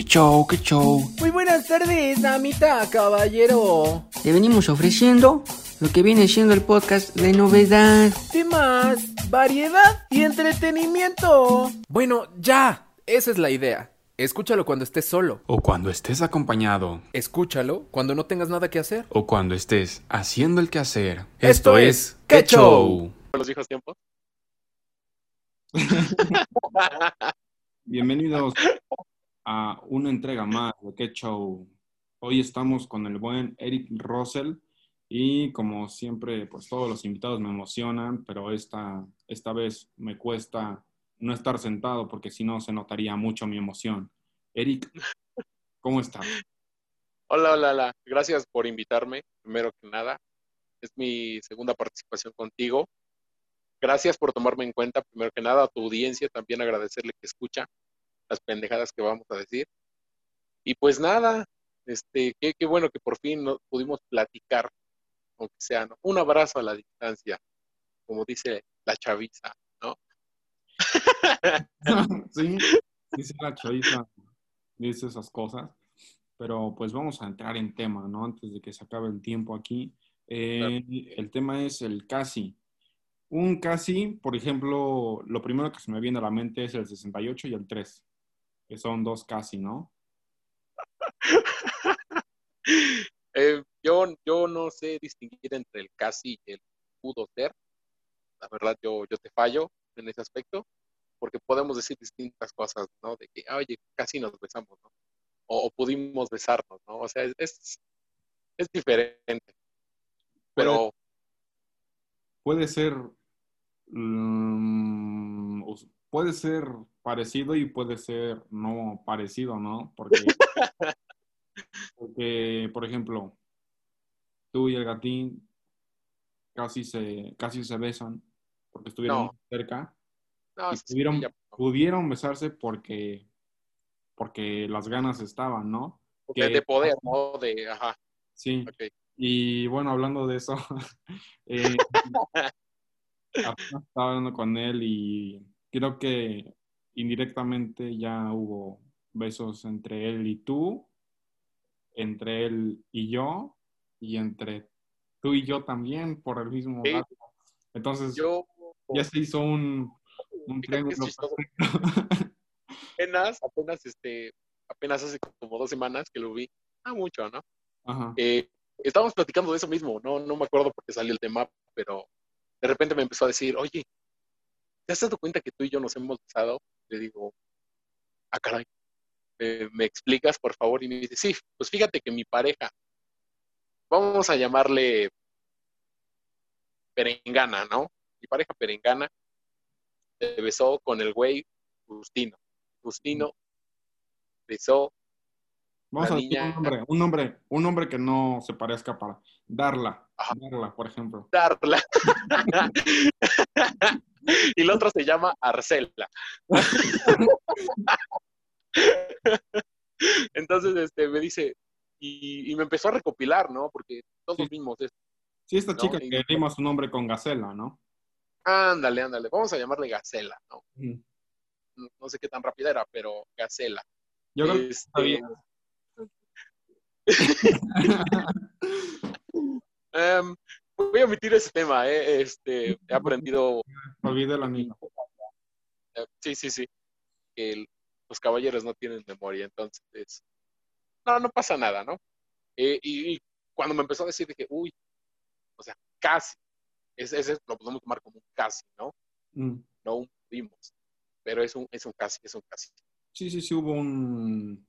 ¡Qué show, qué show! Muy buenas tardes, damita, caballero. Le venimos ofreciendo lo que viene siendo el podcast de novedad. Temas, variedad y entretenimiento. Bueno, ya. Esa es la idea. Escúchalo cuando estés solo. O cuando estés acompañado. Escúchalo cuando no tengas nada que hacer. O cuando estés haciendo el quehacer. Esto es ¡Qué show! los viejos tiempos. Bienvenidos a una entrega más de Qué. Hoy estamos con el buen Eric Russell y como siempre, pues todos los invitados me emocionan, pero esta, esta vez me cuesta no estar sentado porque si no se notaría mucho mi emoción. Eric, ¿cómo estás? Hola, hola, hola. Gracias por invitarme, primero que nada. Es mi segunda participación contigo. Gracias por tomarme en cuenta, primero que nada, a tu audiencia, también agradecerle que escucha las pendejadas que vamos a decir. Y pues nada, este, qué, qué bueno que por fin nos pudimos platicar, aunque sea, ¿no? Un abrazo a la distancia, como dice la chaviza, ¿no? sí, dice la chaviza, dice esas cosas, pero pues vamos a entrar en tema, ¿no? Antes de que se acabe el tiempo aquí. Eh, El tema es el casi. Un casi, por ejemplo, lo primero que se me viene a la mente es el 68 y el 3 que son dos casi, ¿no? eh, yo, yo no sé distinguir entre el casi y el pudo ser. La verdad, yo, yo te fallo en ese aspecto, porque podemos decir distintas cosas, ¿no? De que, oye, casi nos besamos, ¿no? O, o pudimos besarnos, ¿no? O sea, es, es diferente. Pero... Puede, puede ser... Um, puede ser parecido y puede ser no parecido, ¿no? Porque, porque por ejemplo, tú y el gatín casi se, casi se besan porque estuvieron cerca. No, y pudieron besarse porque, porque las ganas estaban, ¿no? Que, de poder, ¿no? De, ajá. Sí. Y bueno, hablando de eso, eh, estaba hablando con él y creo que indirectamente ya hubo besos entre él y tú, entre él y yo, y entre tú y yo también por el mismo sí. Entonces, yo, ya se hizo un, un triángulo apenas, apenas, este, apenas hace como dos semanas que lo vi, ah, mucho, ¿no? Ajá. Eh, estábamos platicando de eso mismo, no, no me acuerdo por qué salió el tema, pero de repente me empezó a decir, oye, ¿te has dado cuenta que tú y yo nos hemos besado? Le digo, ah, caray, ¿me, ¿me explicas, por favor? Y me dice, sí, pues fíjate que mi pareja, vamos a llamarle Perengana, ¿no? Mi pareja Perengana se besó con el güey Justino. Justino besó Vamos a decir niña- un nombre, un nombre, un nombre que no se parezca para Darla. Ajá. Darla, por ejemplo. Darla. y la otra se llama Arcela. Entonces, este, me dice, y, y me empezó a recopilar, ¿no? Porque todos vimos esto. Sí, esta No, chica y- que rima su nombre con Gacela, ¿no? Ándale, ándale. Vamos a llamarle Gacela, ¿no? Mm. No, sé qué tan rápida era, pero Gacela. Yo creo que está Este, bien. em, voy a omitir ese tema, ¿eh? Este, he aprendido niña. Eh, Sí, sí, sí. El- los caballeros no tienen memoria, entonces. No, no pasa nada, ¿no? Eh, y, y cuando me empezó a decir, dije, uy, o sea, casi. Ese, ese lo podemos tomar como un casi, ¿no? Mm. No un pudimos. Pero es un, es un casi, es un casi. Sí, sí, sí hubo un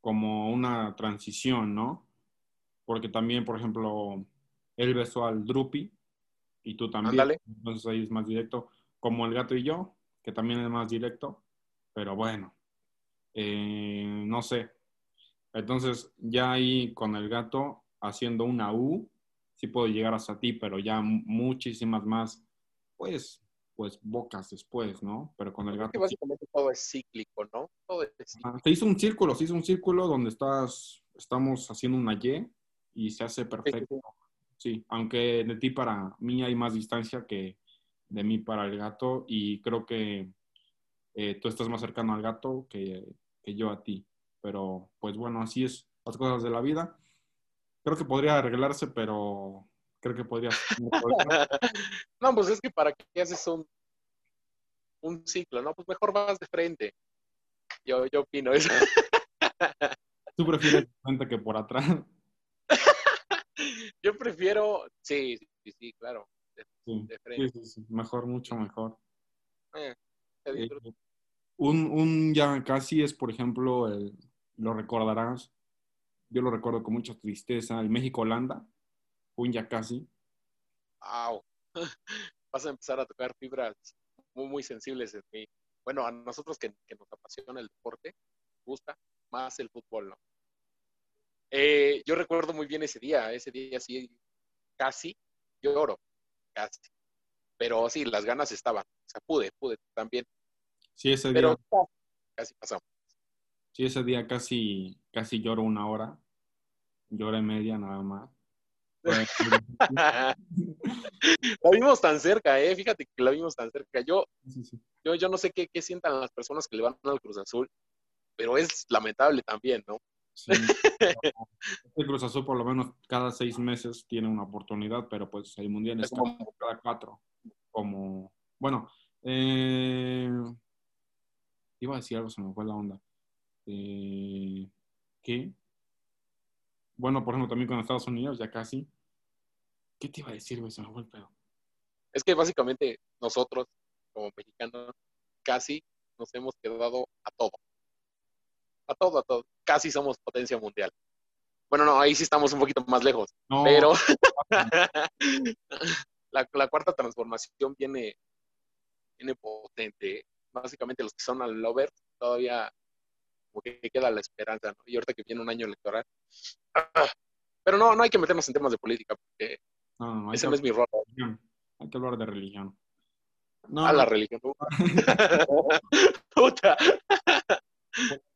como una transición, ¿no? Porque también, por ejemplo, él besó al Drupi y tú también. Entonces ahí es más directo. Como el gato y yo, que también es más directo. Pero bueno, eh, no sé. Entonces ya ahí con el gato haciendo una U, sí puedo llegar hasta ti, pero ya muchísimas más, pues, pues bocas después, ¿no? Pero con el gato básicamente todo es cíclico, ¿no? Todo es cíclico. Se hizo un círculo, se hizo un círculo donde estás, estamos haciendo una Y y se hace perfecto. Sí, aunque de ti para mí hay más distancia que de mí para el gato y creo que eh, tú estás más cercano al gato que, que yo a ti. pero pues bueno, así es las cosas de la vida. Creo que podría arreglarse, pero creo que podría. no, pues es que para qué haces un, un ciclo, ¿no? Pues mejor vas de frente. Yo, yo opino eso. ¿Tú prefieres de frente que por atrás? yo prefiero, sí, sí, sí, claro. De, frente. Sí, mejor, mucho mejor. Eh, eh, un, un ya casi es, por ejemplo, el, lo recordarás, yo lo recuerdo con mucha tristeza, el México-Holanda, un ya casi. Wow. Vas a empezar a tocar fibras muy, muy sensibles en mí. Bueno, a nosotros que, nos apasiona el deporte, gusta más el fútbol, ¿no? Eh, yo recuerdo muy bien ese día, ese día sí, casi lloro, casi. Pero sí, las ganas estaban, o sea, pude, pude también. Sí, ese día. Pero casi pasamos. Sí, ese casi, casi lloro una hora, llora y media nada más. la vimos tan cerca, eh, fíjate que la vimos tan cerca. Yo, yo, yo no sé qué, qué, sientan las personas que le van al Cruz Azul, pero es lamentable también, ¿no? Sí. el Cruz Azul por lo menos cada seis meses tiene una oportunidad, pero pues el Mundial es como cada cuatro. Como, bueno, eh, iba a decir algo, se me fue la onda. Eh, ¿Qué? Bueno, por ejemplo, también con Estados Unidos, ya casi. ¿Qué te iba a decir, güey? Se me fue el pedo. Es que básicamente nosotros, como mexicanos, casi nos hemos quedado a todo. A todo, a todo. Casi somos potencia mundial. Bueno, no, ahí sí estamos un poquito más lejos. Pero la, la, cuarta transformación viene, viene potente. Básicamente los que son al lover todavía como que queda la esperanza, ¿no? Y ahorita que viene un año electoral. Pero no, no hay que meternos en temas de política, porque ese no es mi rol. Hay que hablar de religión. No, a la religión. Puta.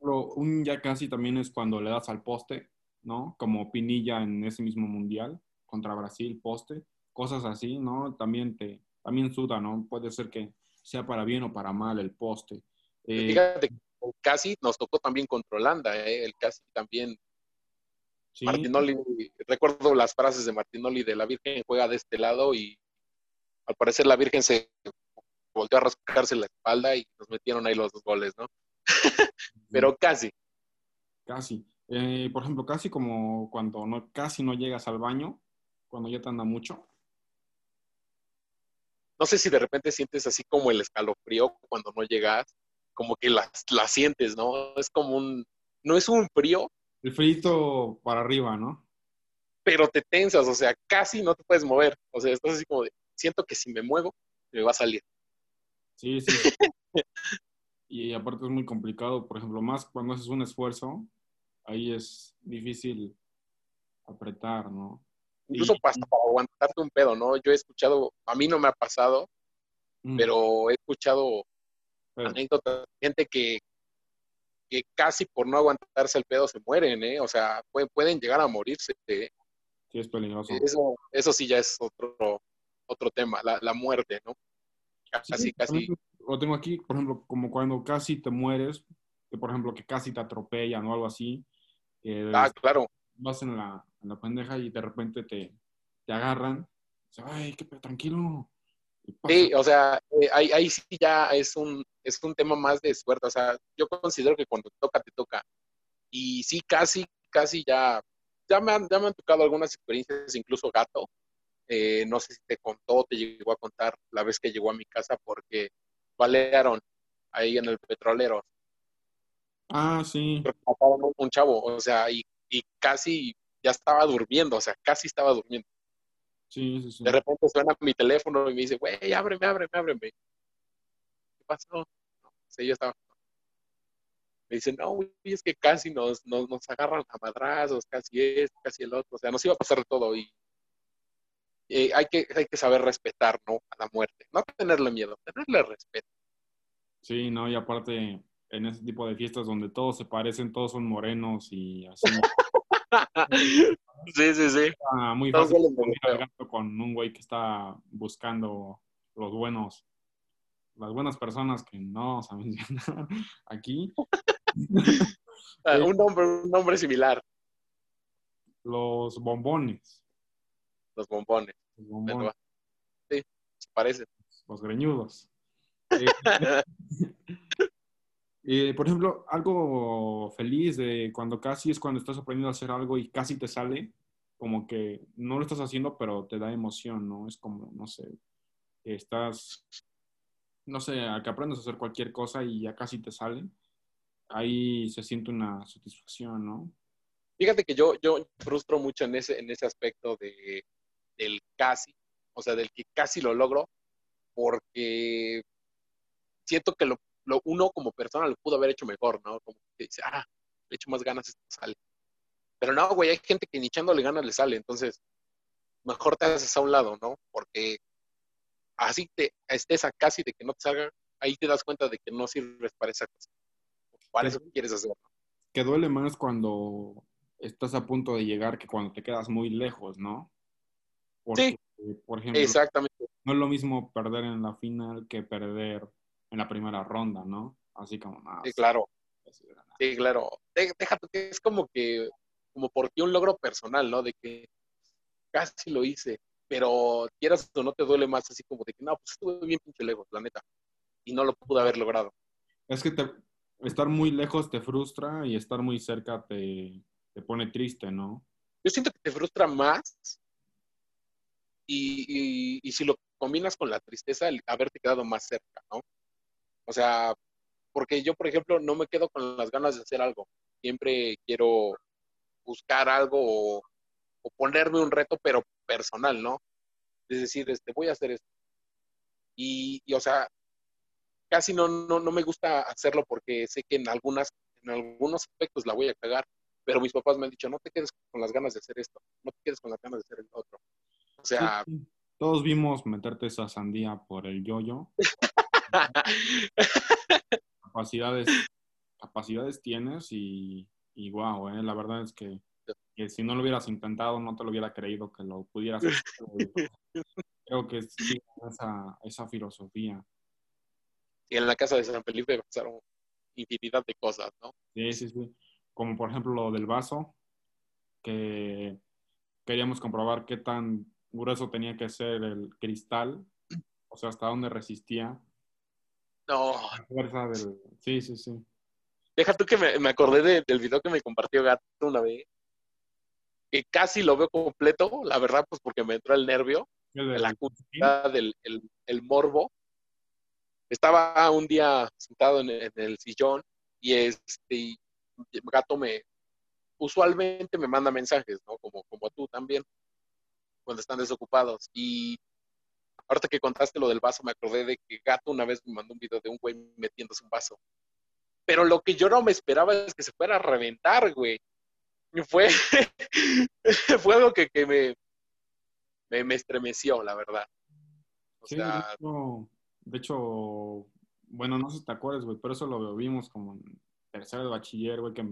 Un ya casi también es cuando le das al poste, ¿no? Como Pinilla en ese mismo mundial contra Brasil, poste, cosas así, ¿no? También te, también suda, ¿no? Puede ser que sea para bien o para mal el poste. Eh, Fíjate, casi nos tocó también contra Holanda, ¿eh? el casi también. Martinoli, recuerdo las frases de Martinoli de la Virgen juega de este lado y al parecer la Virgen se volvió a rascarse la espalda y nos metieron ahí los dos goles, ¿no? Pero casi. Casi. Eh, por ejemplo, casi como cuando no, casi no llegas al baño, cuando ya te anda mucho. No sé si de repente sientes así como el escalofrío cuando no llegas como que la, la sientes, ¿no? Es como un, no es un frío. El frío para arriba, ¿no? Pero te tensas, o sea, casi no te puedes mover. O sea, estás así como de, siento que si me muevo, me va a salir. Sí, sí. y aparte es muy complicado, por ejemplo, más cuando haces un esfuerzo, ahí es difícil apretar, ¿no? Incluso para, aguantarte un pedo, ¿no? Yo he escuchado, a mí no me ha pasado, mm. pero he escuchado anécdotas, gente que, que casi por no aguantarse el pedo se mueren, ¿eh? O sea, pueden, llegar a morirse. ¿eh? Sí, es peligroso. Eso, eso sí ya es otro, otro tema, la, la muerte, ¿no? Casi, casi. Lo tengo aquí, por ejemplo, como cuando casi te mueres, que por ejemplo que casi te atropellan o algo así. ah, claro. Vas en la, en la pendeja y de repente te, te agarran. Ay, qué tranquilo. Sí, o sea, eh, ahí, ahí, sí ya es un, es un tema más de suerte. O sea, yo considero que cuando te toca, te toca. Y sí, casi, casi ya, ya me han, ya me han tocado algunas experiencias, incluso gato. Eh, no sé si te contó, te llegó a contar la vez que llegó a mi casa porque balearon ahí en el petrolero. Ah, sí. Un chavo, o sea, y, y casi ya estaba durmiendo, o sea, casi estaba durmiendo. Sí, sí, sí. De repente suena mi teléfono y me dice, güey, ábreme, ábreme, ábreme. ¿Qué pasó? No, sí, yo estaba. Me dice, no, güey, es que casi nos, nos, nos agarran a madrazos, casi esto, casi el otro. O sea, nos iba a pasar todo y, hay, que, hay que saber respetar, ¿no? A la muerte. No tenerle miedo, tenerle respeto. Sí, no, y aparte, en ese tipo de fiestas donde todos se parecen, todos son morenos y así. Sí, sí, sí. Ah, muy fácil con un güey que está buscando los buenos, las buenas personas que no a mencionar aquí. Ah, un, nombre, un nombre similar. Los bombones. Los bombones. Los bombones. Sí, se parecen. Los greñudos. Eh, eh, por ejemplo, algo feliz de cuando casi es cuando estás aprendiendo a hacer algo y casi te sale, como que no lo estás haciendo, pero te da emoción, ¿no? Es como, no sé, estás, no sé, a que aprendes a hacer cualquier cosa y ya casi te sale, ahí se siente una satisfacción, ¿no? Fíjate que yo, yo frustro mucho en ese, en ese aspecto de, del casi, o sea, del que casi lo logro, porque siento que lo, lo, uno como persona lo pudo haber hecho mejor, ¿no? Como que dice, ah, le echo más ganas, esto sale. Pero no, güey, hay gente que ni echándole ganas le sale, entonces mejor te haces a un lado, ¿no? Porque así te estés a casi de que no te salga, ahí te das cuenta de que no sirves para esa cosa. Para eso quieres hacer. Que duele más cuando estás a punto de llegar que cuando te quedas muy lejos, ¿no? Porque, sí, por ejemplo, exactamente. No es lo mismo perder en la final que perder en la primera ronda, ¿no? Así como nada. Sí, claro. Sí, claro. Déjate que es como que, como por ti un logro personal, ¿no? De que casi lo hice, pero quieras o no te duele más así como de que, no, pues estuve bien pinche lejos, la neta, y no lo pude haber logrado. Es que estar muy lejos te frustra y estar muy cerca te, te pone triste, ¿no? Yo siento que te frustra más y, y, si lo combinas con la tristeza, el haberte quedado más cerca, ¿no? O sea, porque yo, por ejemplo, no me quedo con las ganas de hacer algo. Siempre quiero buscar algo o, ponerme un reto, pero personal, ¿no? Es decir, este, voy a hacer esto. Y, y o sea, casi no, no, no, me gusta hacerlo porque sé que en, algunas, en algunos aspectos la voy a cagar, pero mis papás me han dicho, no te quedes con las ganas de hacer esto, no te quedes con las ganas de hacer el otro. O sea... Todos vimos meterte esa sandía por el yoyo. capacidades, capacidades tienes y, y wow, eh, la verdad es que, que, si no lo hubieras intentado no te lo hubiera creído que lo pudieras hacer. Creo que sí, esa, esa filosofía. Y en la casa de San Felipe pasaron infinidad de cosas, ¿no? Sí, sí, sí. Como por ejemplo lo del vaso, que queríamos comprobar qué tan grueso tenía que ser el cristal, o sea, hasta dónde resistía. No. fuerza del... Sí, sí, sí. Deja tú que me, me acordé del video que me compartió Gato una vez. Que casi lo veo completo, la verdad, pues porque me entró el nervio, el la curiosidad, del el, el, morbo. Estaba un día sentado en, el sillón y este Gato me usualmente me manda mensajes, ¿no? Como, como tú también, cuando están desocupados. Y ahorita que contaste lo del vaso, me acordé de que Gato una vez me mandó un video de un güey metiéndose un vaso. Pero lo que yo no me esperaba es que se fuera a reventar, güey. Fue, fue algo que, que me, me, estremeció, la verdad. O sí, sea, de, hecho, bueno, no sé si te acuerdas, güey, pero eso lo vimos como en tercero de bachiller, güey, que,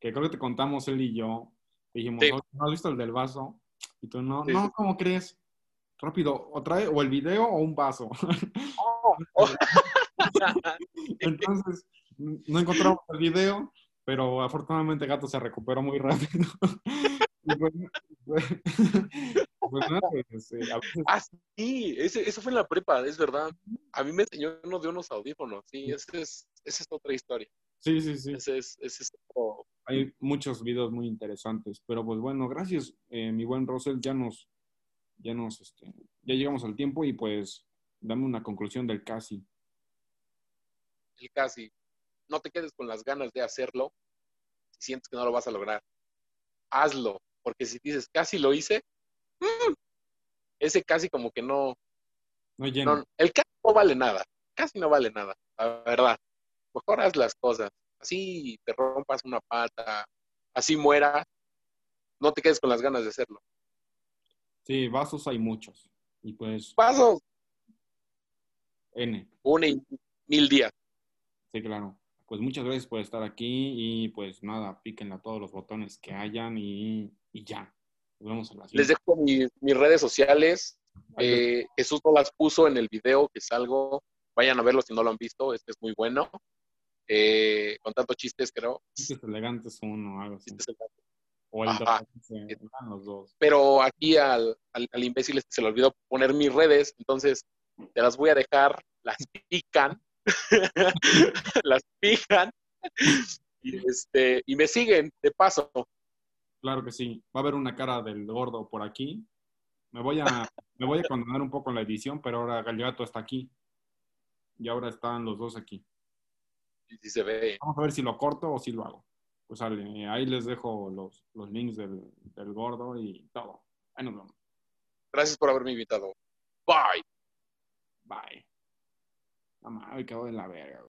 que, creo que te contamos él y yo. Dijimos, ¿no has visto el del vaso? Y tú, no, no, ¿cómo crees? rápido, o trae o el video o un vaso. Oh, oh. Entonces, no encontramos el video, pero afortunadamente Gato se recuperó muy rápido. pues, pues, pues eh, Ah, sí, ese, eso fue en la prepa, es verdad. A mí me enseñó uno de unos audífonos, sí, esa es, esa es otra historia. Sí, sí, sí. Ese es, ese es Hay muchos videos muy interesantes, pero pues bueno, gracias, eh, mi buen Rosel, ya nos ya nos, este, ya llegamos al tiempo y pues dame una conclusión del casi. El casi. No te quedes con las ganas de hacerlo si sientes que no lo vas a lograr. Hazlo, porque si dices casi lo hice, mm, ese casi como que no, no, llena. el casi no vale nada, casi no vale nada, la verdad. Mejor haz las cosas, así te rompas una pata, así mueras, no te quedes con las ganas de hacerlo. Sí, vasos hay muchos. Y pues. Vasos. N. Una y mil días. Sí, claro. Pues muchas gracias por estar aquí y pues nada, píquenle a todos los botones que hayan y, ya. Nos vemos en la Les dejo mis, redes sociales. Eh, Jesús no las puso en el video que salgo. Vayan a verlo si no lo han visto, este es muy bueno. Eh, con tantos chistes, creo. Chistes elegantes uno, algo así. Chistes elegantes. O el de los dos. Pero aquí al, al, al imbécil este se le olvidó poner mis redes, entonces te las voy a dejar, las pican, las pican, y, este, y me siguen, de paso. Claro que sí. Va a haber una cara del gordo por aquí. Me voy a, me voy a condenar un poco en la edición, pero ahora Galiato está aquí. Y ahora están los dos aquí. Se ve. Vamos a ver si lo corto o si lo hago. Pues sale. Ahí les dejo los, los links del, del gordo y todo. Ahí nos vemos. Gracias por haberme invitado. Bye. Bye. Mames, me cago en la verga.